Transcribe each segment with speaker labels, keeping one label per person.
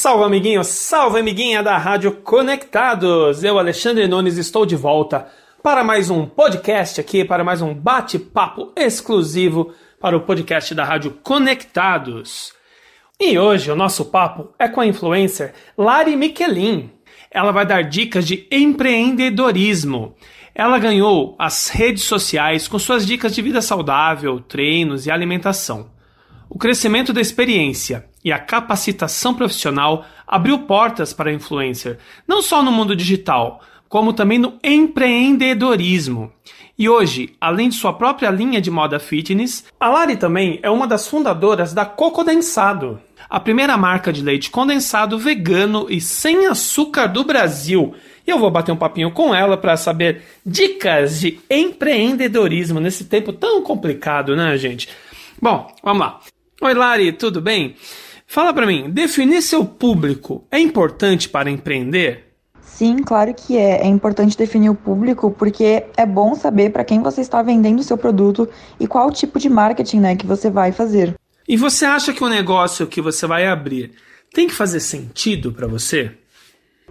Speaker 1: Salve amiguinho, salve amiguinha da Rádio Conectados! Eu, Alexandre Nunes, estou de volta para mais um podcast aqui, para mais um bate-papo exclusivo para o podcast da Rádio Conectados. E hoje o nosso papo é com a influencer Lari Michelin. Ela vai dar dicas de empreendedorismo. Ela ganhou as redes sociais com suas dicas de vida saudável, treinos e alimentação. O crescimento da experiência e a capacitação profissional abriu portas para a influencer, não só no mundo digital, como também no empreendedorismo. E hoje, além de sua própria linha de moda fitness, a Lari também é uma das fundadoras da Coco Densado, a primeira marca de leite condensado vegano e sem açúcar do Brasil. E eu vou bater um papinho com ela para saber dicas de empreendedorismo nesse tempo tão complicado, né, gente? Bom, vamos lá. Oi, Lari, tudo bem? Fala para mim, definir seu público é importante para empreender?
Speaker 2: Sim, claro que é. É importante definir o público porque é bom saber para quem você está vendendo o seu produto e qual tipo de marketing né, que você vai fazer.
Speaker 1: E você acha que o negócio que você vai abrir tem que fazer sentido para você?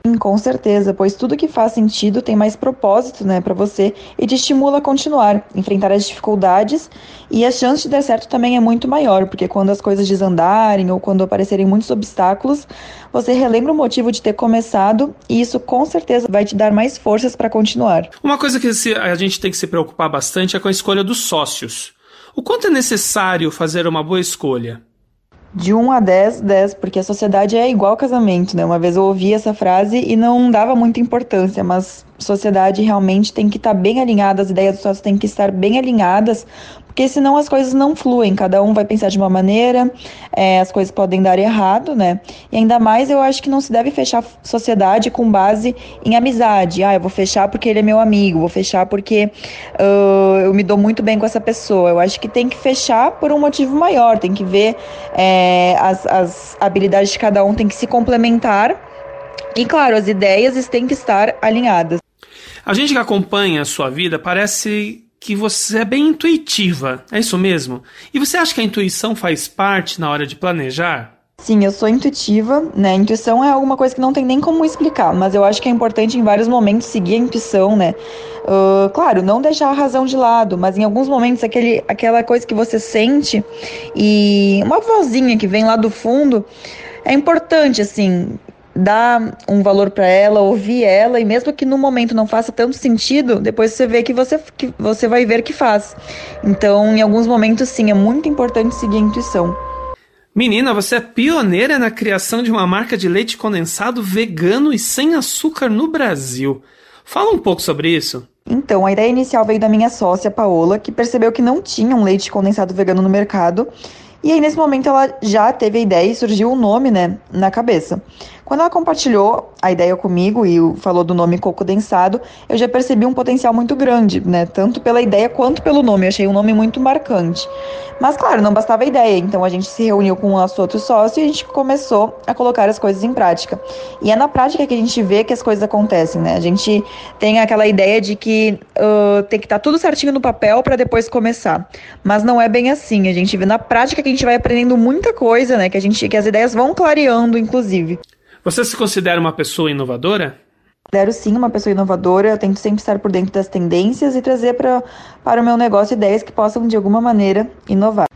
Speaker 2: Sim, com certeza, pois tudo que faz sentido tem mais propósito, né, para você e te estimula a continuar, enfrentar as dificuldades e a chance de dar certo também é muito maior, porque quando as coisas desandarem ou quando aparecerem muitos obstáculos, você relembra o motivo de ter começado e isso com certeza vai te dar mais forças para continuar.
Speaker 1: Uma coisa que a gente tem que se preocupar bastante é com a escolha dos sócios. O quanto é necessário fazer uma boa escolha?
Speaker 2: De 1 a 10, 10, porque a sociedade é igual casamento, né? Uma vez eu ouvi essa frase e não dava muita importância, mas sociedade realmente tem que estar tá bem alinhada, as ideias dos sócios têm que estar bem alinhadas, porque senão as coisas não fluem, cada um vai pensar de uma maneira, é, as coisas podem dar errado, né? E ainda mais eu acho que não se deve fechar sociedade com base em amizade. Ah, eu vou fechar porque ele é meu amigo, vou fechar porque uh, eu me dou muito bem com essa pessoa. Eu acho que tem que fechar por um motivo maior, tem que ver é, as, as habilidades de cada um, tem que se complementar. E claro, as ideias têm que estar alinhadas.
Speaker 1: A gente que acompanha a sua vida parece que você é bem intuitiva, é isso mesmo? E você acha que a intuição faz parte na hora de planejar?
Speaker 2: Sim, eu sou intuitiva, né? Intuição é alguma coisa que não tem nem como explicar, mas eu acho que é importante em vários momentos seguir a intuição, né? Uh, claro, não deixar a razão de lado, mas em alguns momentos aquele, aquela coisa que você sente e uma vozinha que vem lá do fundo é importante, assim, dar um valor para ela, ouvir ela, e mesmo que no momento não faça tanto sentido, depois você vê que você, que você vai ver que faz. Então, em alguns momentos, sim, é muito importante seguir a intuição.
Speaker 1: Menina, você é pioneira na criação de uma marca de leite condensado vegano e sem açúcar no Brasil. Fala um pouco sobre isso.
Speaker 2: Então, a ideia inicial veio da minha sócia, Paola, que percebeu que não tinha um leite condensado vegano no mercado. E aí, nesse momento, ela já teve a ideia e surgiu o um nome, né, na cabeça. Quando ela compartilhou a ideia comigo e falou do nome Coco Densado, eu já percebi um potencial muito grande, né? Tanto pela ideia quanto pelo nome. Eu achei um nome muito marcante. Mas, claro, não bastava a ideia. Então a gente se reuniu com o nosso outro sócio e a gente começou a colocar as coisas em prática. E é na prática que a gente vê que as coisas acontecem, né? A gente tem aquela ideia de que uh, tem que estar tá tudo certinho no papel para depois começar. Mas não é bem assim. A gente vê na prática que a gente vai aprendendo muita coisa, né? Que a gente que as ideias vão clareando, inclusive.
Speaker 1: Você se considera uma pessoa inovadora?
Speaker 2: Considero sim uma pessoa inovadora, eu tento sempre estar por dentro das tendências e trazer pra, para o meu negócio ideias que possam, de alguma maneira, inovar.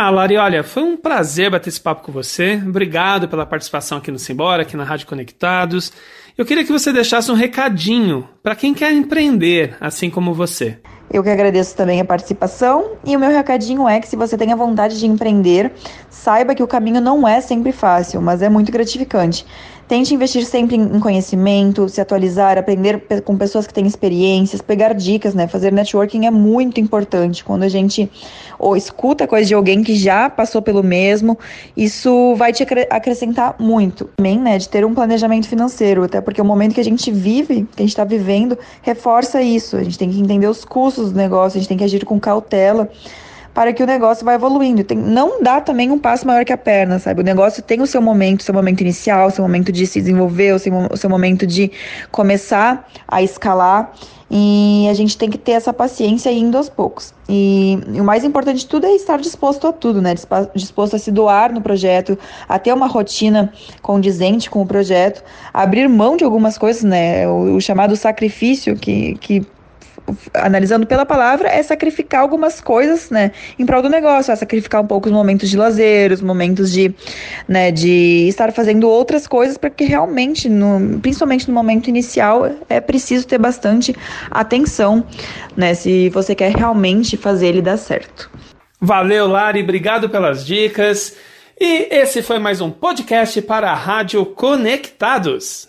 Speaker 1: Ah, Lari, olha, foi um prazer bater esse papo com você. Obrigado pela participação aqui no Simbora, aqui na Rádio Conectados. Eu queria que você deixasse um recadinho para quem quer empreender, assim como você.
Speaker 2: Eu que agradeço também a participação e o meu recadinho é que se você tem a vontade de empreender, saiba que o caminho não é sempre fácil, mas é muito gratificante. Tente investir sempre em conhecimento, se atualizar, aprender com pessoas que têm experiências, pegar dicas, né? Fazer networking é muito importante. Quando a gente ou escuta coisa de alguém que já passou pelo mesmo, isso vai te acrescentar muito. Também, né, de ter um planejamento financeiro, até porque o momento que a gente vive, que a gente está vivendo, reforça isso. A gente tem que entender os custos do negócio, a gente tem que agir com cautela para que o negócio vá evoluindo. Tem, não dá também um passo maior que a perna, sabe? O negócio tem o seu momento, seu momento inicial, seu momento de se desenvolver, o seu, o seu momento de começar a escalar. E a gente tem que ter essa paciência indo aos poucos. E, e, o mais importante de tudo é estar disposto a tudo, né? Disposto a se doar no projeto, a ter uma rotina condizente com o projeto, abrir mão de algumas coisas, né? O, o chamado sacrifício que, que analisando pela palavra, é sacrificar algumas coisas, né, em prol do negócio, é sacrificar um pouco os momentos de lazer, os momentos de, né, de estar fazendo outras coisas, porque realmente, no, principalmente no momento inicial, é preciso ter bastante atenção, né, se você quer realmente fazer ele dar certo.
Speaker 1: Valeu, Lari, obrigado pelas dicas. E esse foi mais um podcast para a Rádio Conectados.